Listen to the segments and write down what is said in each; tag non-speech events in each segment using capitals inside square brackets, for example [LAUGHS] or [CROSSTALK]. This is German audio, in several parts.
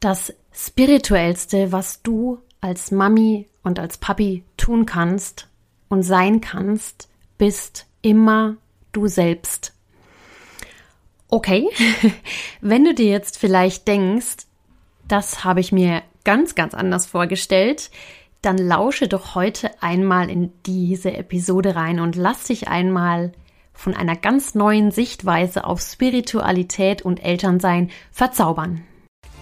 Das Spirituellste, was du als Mami und als Papi tun kannst und sein kannst, bist immer du selbst. Okay, [LAUGHS] wenn du dir jetzt vielleicht denkst, das habe ich mir ganz, ganz anders vorgestellt, dann lausche doch heute einmal in diese Episode rein und lass dich einmal von einer ganz neuen Sichtweise auf Spiritualität und Elternsein verzaubern.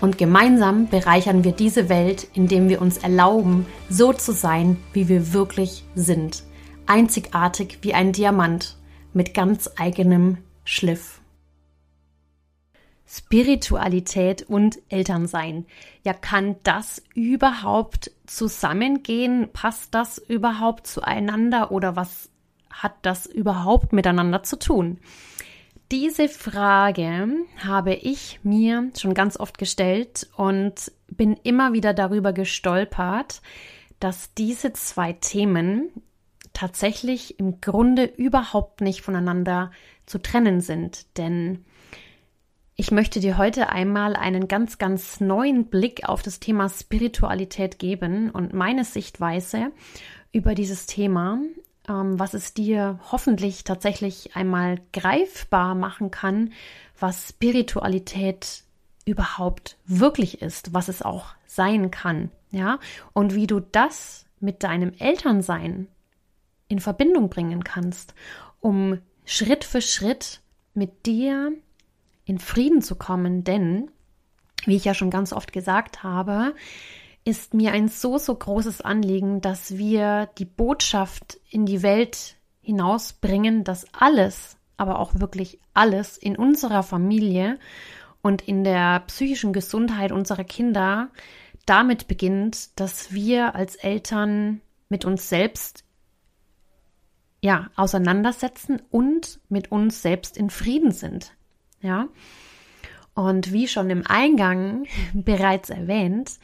Und gemeinsam bereichern wir diese Welt, indem wir uns erlauben, so zu sein, wie wir wirklich sind. Einzigartig wie ein Diamant mit ganz eigenem Schliff. Spiritualität und Elternsein. Ja, kann das überhaupt zusammengehen? Passt das überhaupt zueinander oder was hat das überhaupt miteinander zu tun? Diese Frage habe ich mir schon ganz oft gestellt und bin immer wieder darüber gestolpert, dass diese zwei Themen tatsächlich im Grunde überhaupt nicht voneinander zu trennen sind. Denn ich möchte dir heute einmal einen ganz, ganz neuen Blick auf das Thema Spiritualität geben und meine Sichtweise über dieses Thema was es dir hoffentlich tatsächlich einmal greifbar machen kann, was Spiritualität überhaupt wirklich ist, was es auch sein kann, ja, und wie du das mit deinem Elternsein in Verbindung bringen kannst, um Schritt für Schritt mit dir in Frieden zu kommen, denn, wie ich ja schon ganz oft gesagt habe, ist mir ein so, so großes Anliegen, dass wir die Botschaft in die Welt hinausbringen, dass alles, aber auch wirklich alles in unserer Familie und in der psychischen Gesundheit unserer Kinder damit beginnt, dass wir als Eltern mit uns selbst ja, auseinandersetzen und mit uns selbst in Frieden sind. Ja. Und wie schon im Eingang [LAUGHS] bereits erwähnt,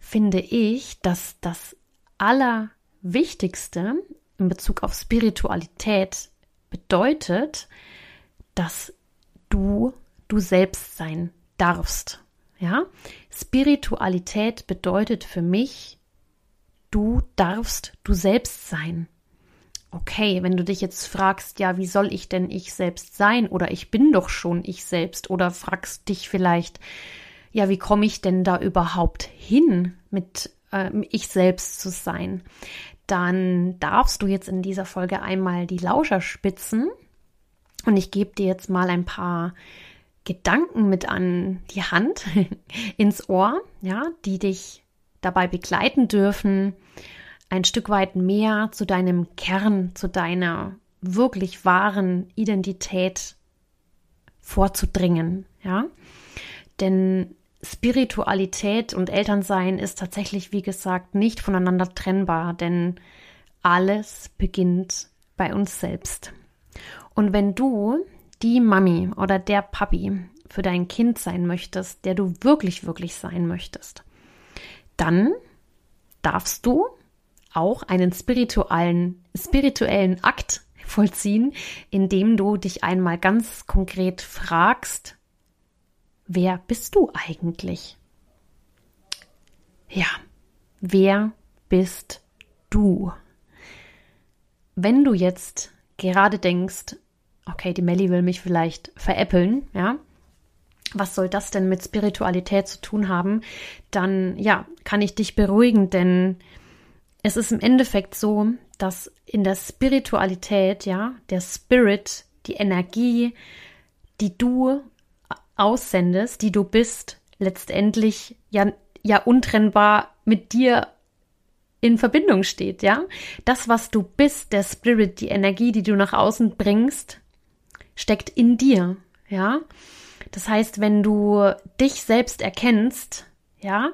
finde ich, dass das Allerwichtigste in Bezug auf Spiritualität bedeutet, dass du du selbst sein darfst. Ja, Spiritualität bedeutet für mich, du darfst du selbst sein. Okay, wenn du dich jetzt fragst, ja, wie soll ich denn ich selbst sein oder ich bin doch schon ich selbst oder fragst dich vielleicht, ja, wie komme ich denn da überhaupt hin, mit äh, ich selbst zu sein? Dann darfst du jetzt in dieser Folge einmal die Lauscher spitzen und ich gebe dir jetzt mal ein paar Gedanken mit an die Hand, [LAUGHS] ins Ohr, ja, die dich dabei begleiten dürfen, ein Stück weit mehr zu deinem Kern, zu deiner wirklich wahren Identität vorzudringen, ja. Denn Spiritualität und Elternsein ist tatsächlich, wie gesagt, nicht voneinander trennbar, denn alles beginnt bei uns selbst. Und wenn du die Mami oder der Papi für dein Kind sein möchtest, der du wirklich, wirklich sein möchtest, dann darfst du auch einen spirituellen, spirituellen Akt vollziehen, indem du dich einmal ganz konkret fragst, wer bist du eigentlich? Ja, wer bist du? Wenn du jetzt gerade denkst, okay, die Melli will mich vielleicht veräppeln, ja, was soll das denn mit Spiritualität zu tun haben? Dann, ja, kann ich dich beruhigen, denn es ist im Endeffekt so, dass in der Spiritualität, ja, der Spirit, die Energie, die du aussendest, die du bist, letztendlich ja, ja untrennbar mit dir in Verbindung steht, ja? Das, was du bist, der Spirit, die Energie, die du nach außen bringst, steckt in dir, ja? Das heißt, wenn du dich selbst erkennst, ja,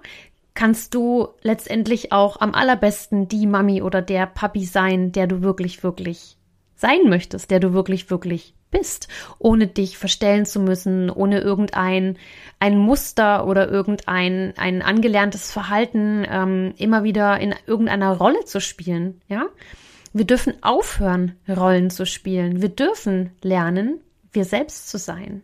kannst du letztendlich auch am allerbesten die Mami oder der Papi sein, der du wirklich, wirklich sein möchtest, der du wirklich, wirklich bist, ohne dich verstellen zu müssen, ohne irgendein ein Muster oder irgendein ein angelerntes Verhalten ähm, immer wieder in irgendeiner Rolle zu spielen. Ja, wir dürfen aufhören, Rollen zu spielen. Wir dürfen lernen, wir selbst zu sein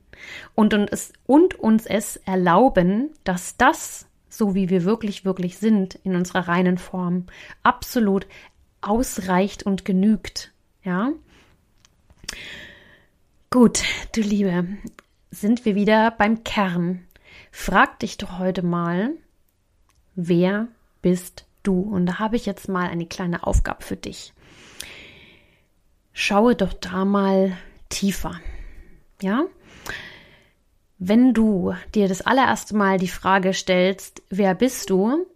und, und, es, und uns es erlauben, dass das, so wie wir wirklich, wirklich sind, in unserer reinen Form, absolut ausreicht und genügt. Ja. Gut, du Liebe, sind wir wieder beim Kern. Frag dich doch heute mal, wer bist du? Und da habe ich jetzt mal eine kleine Aufgabe für dich. Schaue doch da mal tiefer. Ja? Wenn du dir das allererste Mal die Frage stellst, wer bist du,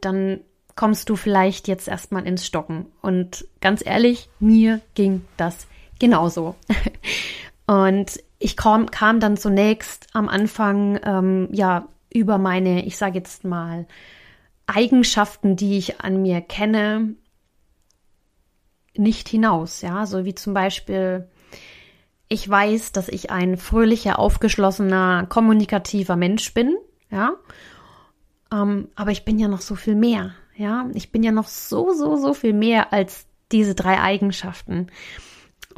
dann kommst du vielleicht jetzt erstmal ins Stocken. Und ganz ehrlich, mir ging das genauso. [LAUGHS] Und ich kam, kam dann zunächst am Anfang ähm, ja über meine, ich sage jetzt mal, Eigenschaften, die ich an mir kenne, nicht hinaus. Ja, so wie zum Beispiel, ich weiß, dass ich ein fröhlicher, aufgeschlossener, kommunikativer Mensch bin. Ja, ähm, aber ich bin ja noch so viel mehr. Ja, ich bin ja noch so, so, so viel mehr als diese drei Eigenschaften.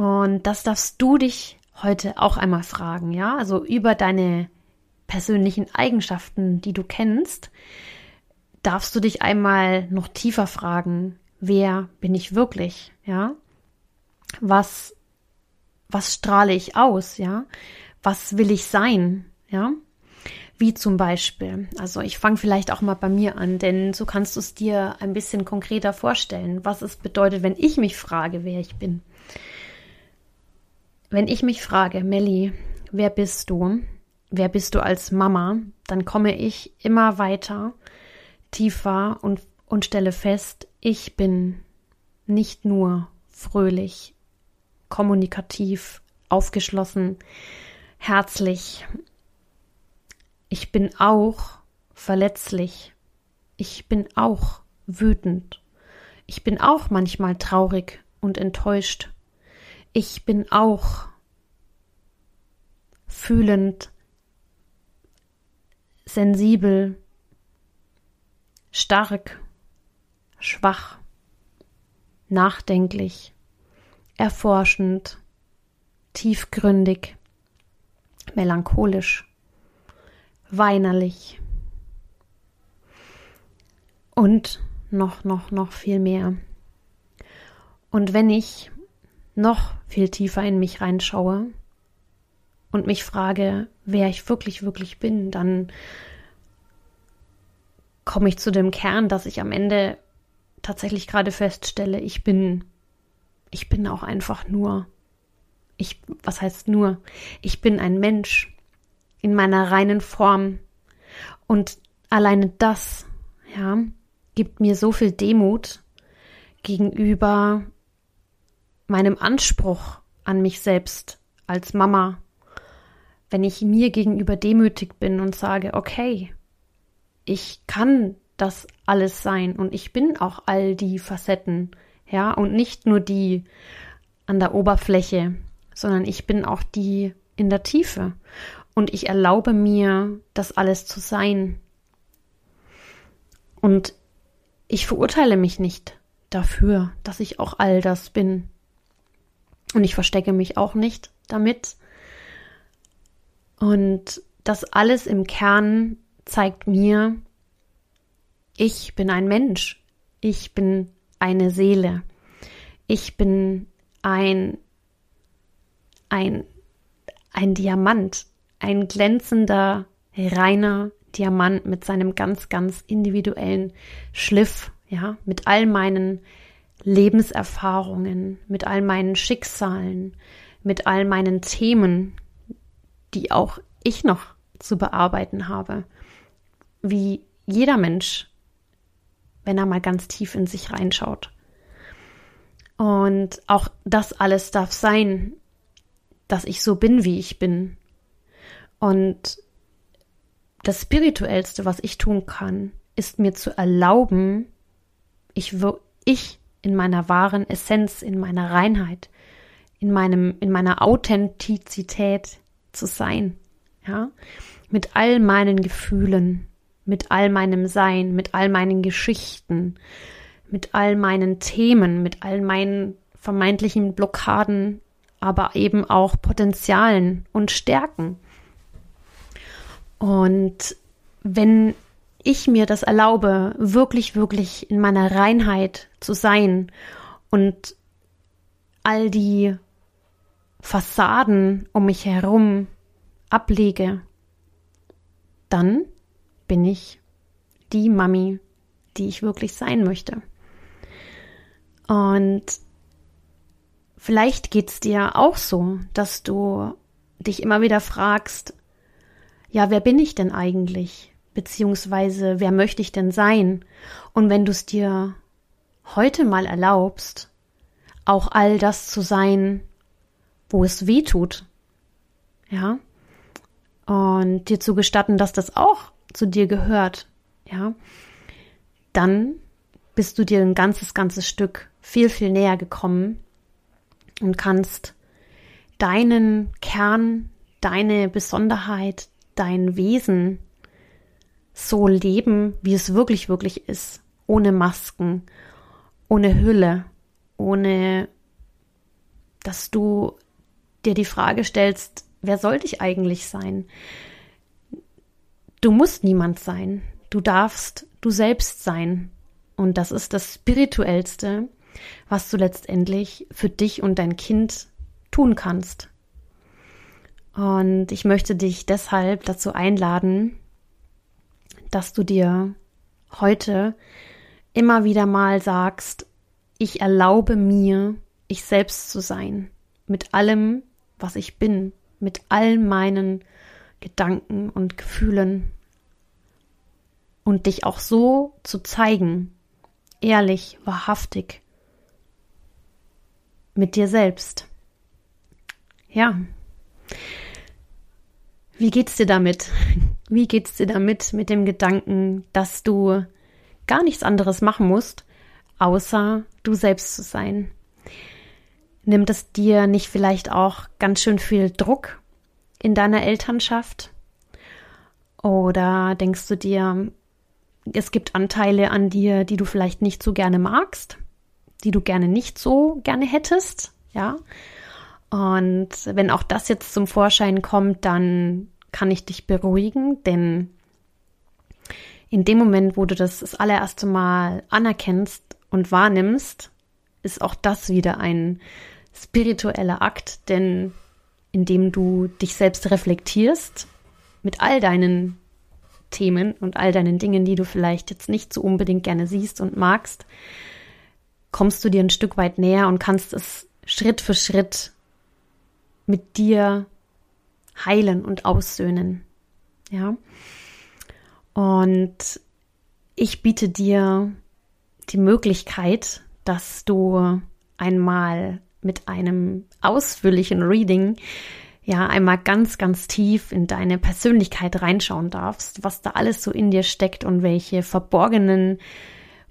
Und das darfst du dich heute auch einmal fragen, ja? Also über deine persönlichen Eigenschaften, die du kennst, darfst du dich einmal noch tiefer fragen, wer bin ich wirklich, ja? Was, was strahle ich aus, ja? Was will ich sein, ja? Wie zum Beispiel, also ich fange vielleicht auch mal bei mir an, denn so kannst du es dir ein bisschen konkreter vorstellen, was es bedeutet, wenn ich mich frage, wer ich bin. Wenn ich mich frage, Melli, wer bist du? Wer bist du als Mama? Dann komme ich immer weiter, tiefer und, und stelle fest, ich bin nicht nur fröhlich, kommunikativ, aufgeschlossen, herzlich. Ich bin auch verletzlich. Ich bin auch wütend. Ich bin auch manchmal traurig und enttäuscht. Ich bin auch fühlend, sensibel, stark, schwach, nachdenklich, erforschend, tiefgründig, melancholisch, weinerlich und noch, noch, noch viel mehr. Und wenn ich noch viel tiefer in mich reinschaue und mich frage, wer ich wirklich, wirklich bin, dann komme ich zu dem Kern, dass ich am Ende tatsächlich gerade feststelle, ich bin, ich bin auch einfach nur, ich, was heißt nur? Ich bin ein Mensch in meiner reinen Form und alleine das, ja, gibt mir so viel Demut gegenüber meinem Anspruch an mich selbst als Mama, wenn ich mir gegenüber demütig bin und sage, okay, ich kann das alles sein und ich bin auch all die Facetten, ja, und nicht nur die an der Oberfläche, sondern ich bin auch die in der Tiefe und ich erlaube mir, das alles zu sein. Und ich verurteile mich nicht dafür, dass ich auch all das bin. Und ich verstecke mich auch nicht damit. Und das alles im Kern zeigt mir, ich bin ein Mensch. Ich bin eine Seele. Ich bin ein, ein, ein Diamant. Ein glänzender, reiner Diamant mit seinem ganz, ganz individuellen Schliff. Ja, mit all meinen Lebenserfahrungen, mit all meinen Schicksalen, mit all meinen Themen, die auch ich noch zu bearbeiten habe. Wie jeder Mensch, wenn er mal ganz tief in sich reinschaut. Und auch das alles darf sein, dass ich so bin, wie ich bin. Und das Spirituellste, was ich tun kann, ist mir zu erlauben, ich, ich in meiner wahren Essenz, in meiner Reinheit, in meinem, in meiner Authentizität zu sein. Ja, mit all meinen Gefühlen, mit all meinem Sein, mit all meinen Geschichten, mit all meinen Themen, mit all meinen vermeintlichen Blockaden, aber eben auch Potenzialen und Stärken. Und wenn ich mir das erlaube, wirklich, wirklich in meiner Reinheit zu sein und all die Fassaden um mich herum ablege, dann bin ich die Mami, die ich wirklich sein möchte. Und vielleicht geht's dir auch so, dass du dich immer wieder fragst, ja, wer bin ich denn eigentlich? Beziehungsweise, wer möchte ich denn sein? Und wenn du es dir heute mal erlaubst, auch all das zu sein, wo es weh tut, ja, und dir zu gestatten, dass das auch zu dir gehört, ja, dann bist du dir ein ganzes, ganzes Stück viel, viel näher gekommen und kannst deinen Kern, deine Besonderheit, dein Wesen so leben, wie es wirklich, wirklich ist. Ohne Masken, ohne Hülle, ohne dass du dir die Frage stellst, wer sollte ich eigentlich sein? Du musst niemand sein. Du darfst du selbst sein. Und das ist das Spirituellste, was du letztendlich für dich und dein Kind tun kannst. Und ich möchte dich deshalb dazu einladen, dass du dir heute immer wieder mal sagst, ich erlaube mir, ich selbst zu sein, mit allem, was ich bin, mit all meinen Gedanken und Gefühlen und dich auch so zu zeigen, ehrlich, wahrhaftig, mit dir selbst. Ja. Wie geht's dir damit? Wie geht's dir damit mit dem Gedanken, dass du gar nichts anderes machen musst, außer du selbst zu sein? Nimmt es dir nicht vielleicht auch ganz schön viel Druck in deiner Elternschaft? Oder denkst du dir, es gibt Anteile an dir, die du vielleicht nicht so gerne magst, die du gerne nicht so gerne hättest, ja? Und wenn auch das jetzt zum Vorschein kommt, dann kann ich dich beruhigen, denn in dem Moment, wo du das das allererste Mal anerkennst und wahrnimmst, ist auch das wieder ein spiritueller Akt, denn indem du dich selbst reflektierst mit all deinen Themen und all deinen Dingen, die du vielleicht jetzt nicht so unbedingt gerne siehst und magst, kommst du dir ein Stück weit näher und kannst es Schritt für Schritt mit dir heilen und aussöhnen. Ja. Und ich biete dir die Möglichkeit, dass du einmal mit einem ausführlichen Reading ja einmal ganz, ganz tief in deine Persönlichkeit reinschauen darfst, was da alles so in dir steckt und welche verborgenen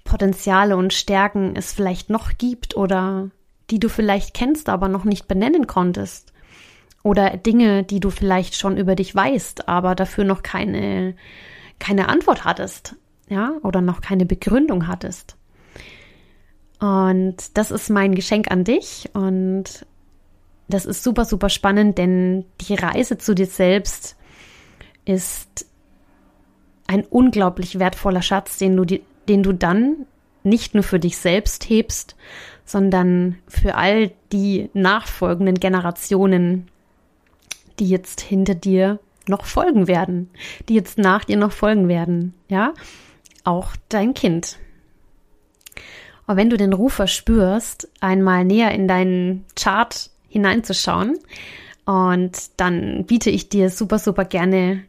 Potenziale und Stärken es vielleicht noch gibt oder die du vielleicht kennst, aber noch nicht benennen konntest. Oder Dinge, die du vielleicht schon über dich weißt, aber dafür noch keine, keine Antwort hattest, ja, oder noch keine Begründung hattest. Und das ist mein Geschenk an dich und das ist super, super spannend, denn die Reise zu dir selbst ist ein unglaublich wertvoller Schatz, den du, den du dann nicht nur für dich selbst hebst, sondern für all die nachfolgenden Generationen, die jetzt hinter dir noch folgen werden, die jetzt nach dir noch folgen werden, ja, auch dein Kind. Und wenn du den Ruf verspürst, einmal näher in deinen Chart hineinzuschauen. Und dann biete ich dir super, super gerne,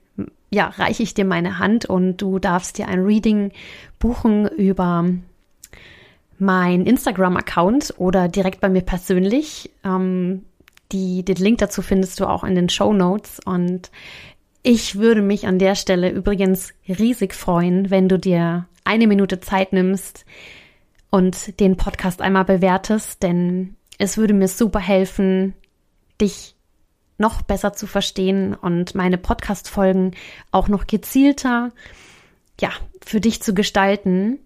ja, reiche ich dir meine Hand und du darfst dir ein Reading buchen über mein Instagram-Account oder direkt bei mir persönlich. Ähm, die, den Link dazu findest du auch in den Show Notes und Ich würde mich an der Stelle übrigens riesig freuen, wenn du dir eine Minute Zeit nimmst und den Podcast einmal bewertest, denn es würde mir super helfen, dich noch besser zu verstehen und meine Podcast-Folgen auch noch gezielter, ja, für dich zu gestalten.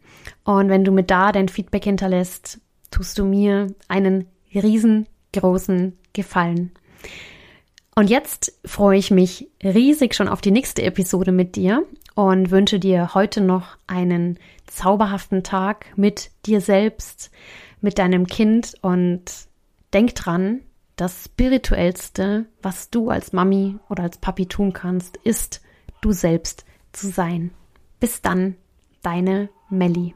Und wenn du mir da dein Feedback hinterlässt, tust du mir einen riesengroßen Gefallen. Und jetzt freue ich mich riesig schon auf die nächste Episode mit dir und wünsche dir heute noch einen zauberhaften Tag mit dir selbst, mit deinem Kind und denk dran, das spirituellste, was du als Mami oder als Papi tun kannst, ist du selbst zu sein. Bis dann, deine Melli.